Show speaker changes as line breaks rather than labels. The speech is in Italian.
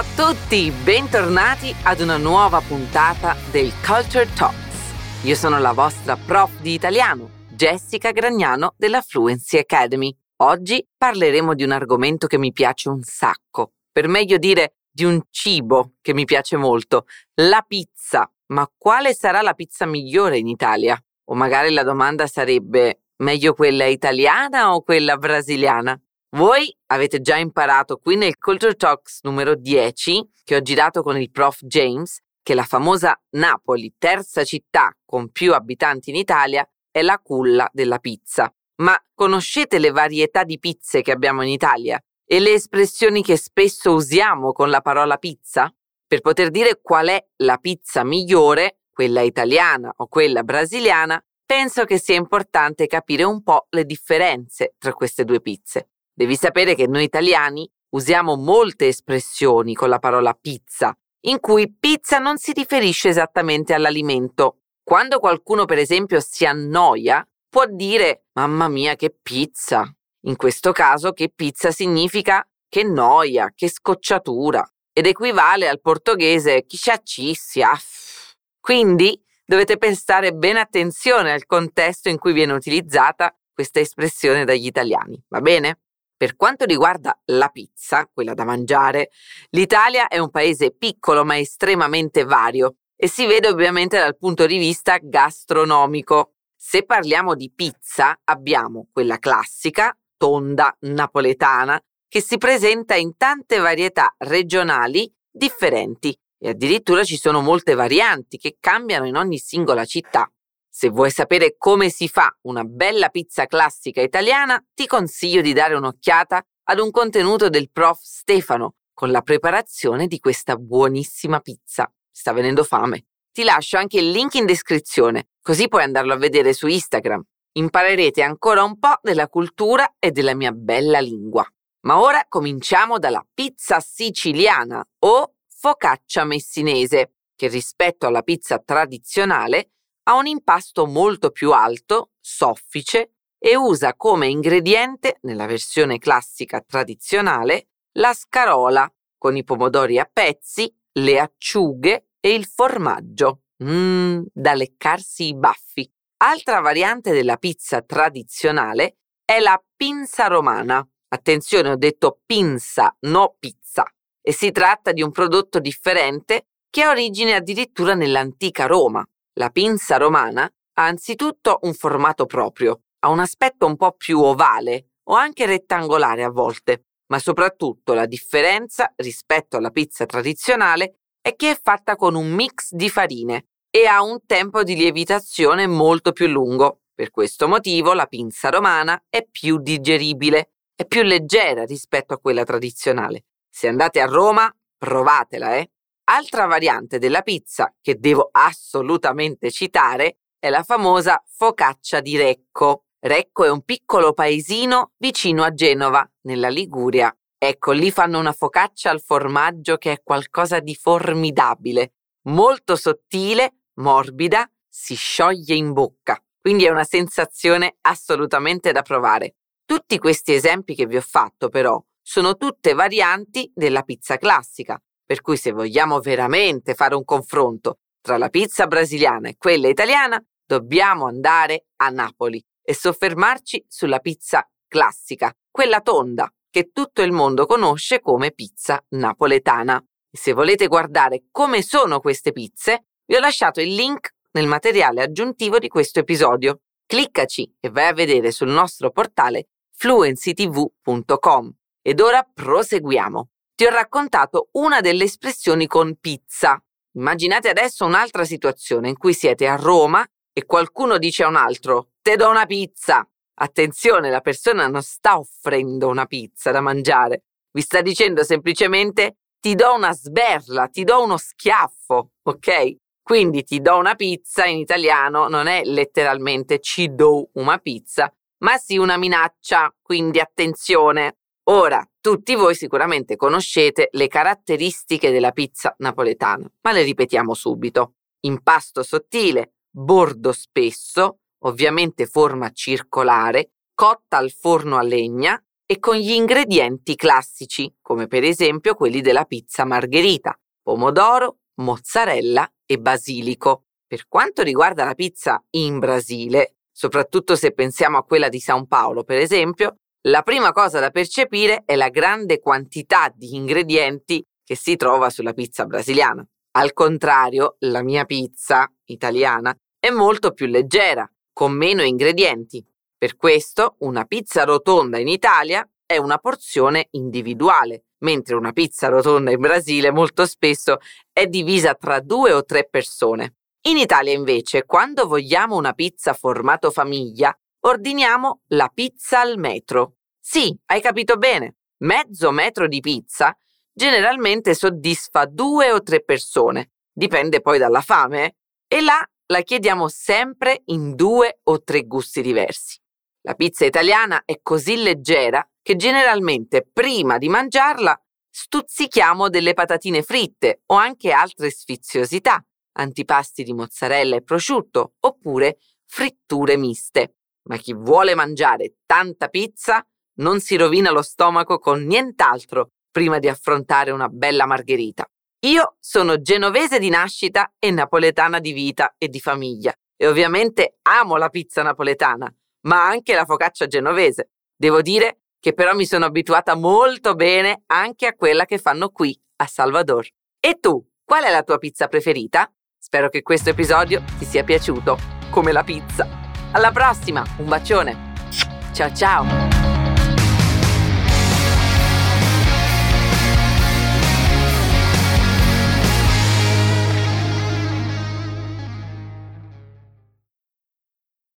a tutti, bentornati ad una nuova puntata del Culture Talks. Io sono la vostra prof di italiano, Jessica Gragnano della Fluency Academy. Oggi parleremo di un argomento che mi piace un sacco, per meglio dire di un cibo che mi piace molto, la pizza. Ma quale sarà la pizza migliore in Italia? O magari la domanda sarebbe meglio quella italiana o quella brasiliana? Voi avete già imparato qui nel Culture Talks numero 10 che ho girato con il prof James che la famosa Napoli, terza città con più abitanti in Italia, è la culla della pizza. Ma conoscete le varietà di pizze che abbiamo in Italia e le espressioni che spesso usiamo con la parola pizza? Per poter dire qual è la pizza migliore, quella italiana o quella brasiliana, penso che sia importante capire un po' le differenze tra queste due pizze. Devi sapere che noi italiani usiamo molte espressioni con la parola pizza, in cui pizza non si riferisce esattamente all'alimento. Quando qualcuno, per esempio, si annoia, può dire mamma mia che pizza. In questo caso che pizza significa che noia, che scocciatura ed equivale al portoghese chicciaccissia. Quindi dovete prestare bene attenzione al contesto in cui viene utilizzata questa espressione dagli italiani, va bene? Per quanto riguarda la pizza, quella da mangiare, l'Italia è un paese piccolo ma estremamente vario e si vede ovviamente dal punto di vista gastronomico. Se parliamo di pizza, abbiamo quella classica, tonda, napoletana, che si presenta in tante varietà regionali differenti e addirittura ci sono molte varianti che cambiano in ogni singola città. Se vuoi sapere come si fa una bella pizza classica italiana, ti consiglio di dare un'occhiata ad un contenuto del prof Stefano con la preparazione di questa buonissima pizza. Sta venendo fame. Ti lascio anche il link in descrizione, così puoi andarlo a vedere su Instagram. Imparerete ancora un po' della cultura e della mia bella lingua. Ma ora cominciamo dalla pizza siciliana o focaccia messinese, che rispetto alla pizza tradizionale ha un impasto molto più alto, soffice e usa come ingrediente, nella versione classica tradizionale, la scarola con i pomodori a pezzi, le acciughe e il formaggio. Mmm, da leccarsi i baffi. Altra variante della pizza tradizionale è la pinza romana. Attenzione, ho detto pinza, no pizza. E si tratta di un prodotto differente che ha origine addirittura nell'antica Roma. La pinza romana ha anzitutto un formato proprio, ha un aspetto un po' più ovale o anche rettangolare a volte, ma soprattutto la differenza rispetto alla pizza tradizionale è che è fatta con un mix di farine e ha un tempo di lievitazione molto più lungo. Per questo motivo la pinza romana è più digeribile, è più leggera rispetto a quella tradizionale. Se andate a Roma, provatela, eh! Altra variante della pizza che devo assolutamente citare è la famosa focaccia di Recco. Recco è un piccolo paesino vicino a Genova, nella Liguria. Ecco, lì fanno una focaccia al formaggio che è qualcosa di formidabile, molto sottile, morbida, si scioglie in bocca. Quindi è una sensazione assolutamente da provare. Tutti questi esempi che vi ho fatto, però, sono tutte varianti della pizza classica, per cui se vogliamo veramente fare un confronto tra la pizza brasiliana e quella italiana, dobbiamo andare a Napoli e soffermarci sulla pizza classica, quella tonda, che tutto il mondo conosce come pizza napoletana. Se volete guardare come sono queste pizze, vi ho lasciato il link nel materiale aggiuntivo di questo episodio. Cliccaci e vai a vedere sul nostro portale fluencytv.com. Ed ora proseguiamo ti ho raccontato una delle espressioni con pizza. Immaginate adesso un'altra situazione in cui siete a Roma e qualcuno dice a un altro te do una pizza. Attenzione, la persona non sta offrendo una pizza da mangiare, vi sta dicendo semplicemente ti do una sberla, ti do uno schiaffo, ok? Quindi ti do una pizza in italiano non è letteralmente ci do una pizza, ma sì una minaccia, quindi attenzione. Ora, tutti voi sicuramente conoscete le caratteristiche della pizza napoletana, ma le ripetiamo subito. Impasto sottile, bordo spesso, ovviamente forma circolare, cotta al forno a legna e con gli ingredienti classici, come per esempio quelli della pizza margherita, pomodoro, mozzarella e basilico. Per quanto riguarda la pizza in Brasile, soprattutto se pensiamo a quella di San Paolo, per esempio, la prima cosa da percepire è la grande quantità di ingredienti che si trova sulla pizza brasiliana. Al contrario, la mia pizza italiana è molto più leggera, con meno ingredienti. Per questo una pizza rotonda in Italia è una porzione individuale, mentre una pizza rotonda in Brasile molto spesso è divisa tra due o tre persone. In Italia invece, quando vogliamo una pizza formato famiglia, ordiniamo la pizza al metro. Sì, hai capito bene. Mezzo metro di pizza generalmente soddisfa due o tre persone, dipende poi dalla fame, eh? e là la chiediamo sempre in due o tre gusti diversi. La pizza italiana è così leggera che generalmente prima di mangiarla stuzzichiamo delle patatine fritte o anche altre sfiziosità, antipasti di mozzarella e prosciutto oppure fritture miste. Ma chi vuole mangiare tanta pizza non si rovina lo stomaco con nient'altro prima di affrontare una bella margherita. Io sono genovese di nascita e napoletana di vita e di famiglia e ovviamente amo la pizza napoletana, ma anche la focaccia genovese. Devo dire che però mi sono abituata molto bene anche a quella che fanno qui a Salvador. E tu, qual è la tua pizza preferita? Spero che questo episodio ti sia piaciuto, come la pizza. Alla prossima, un bacione. Ciao ciao.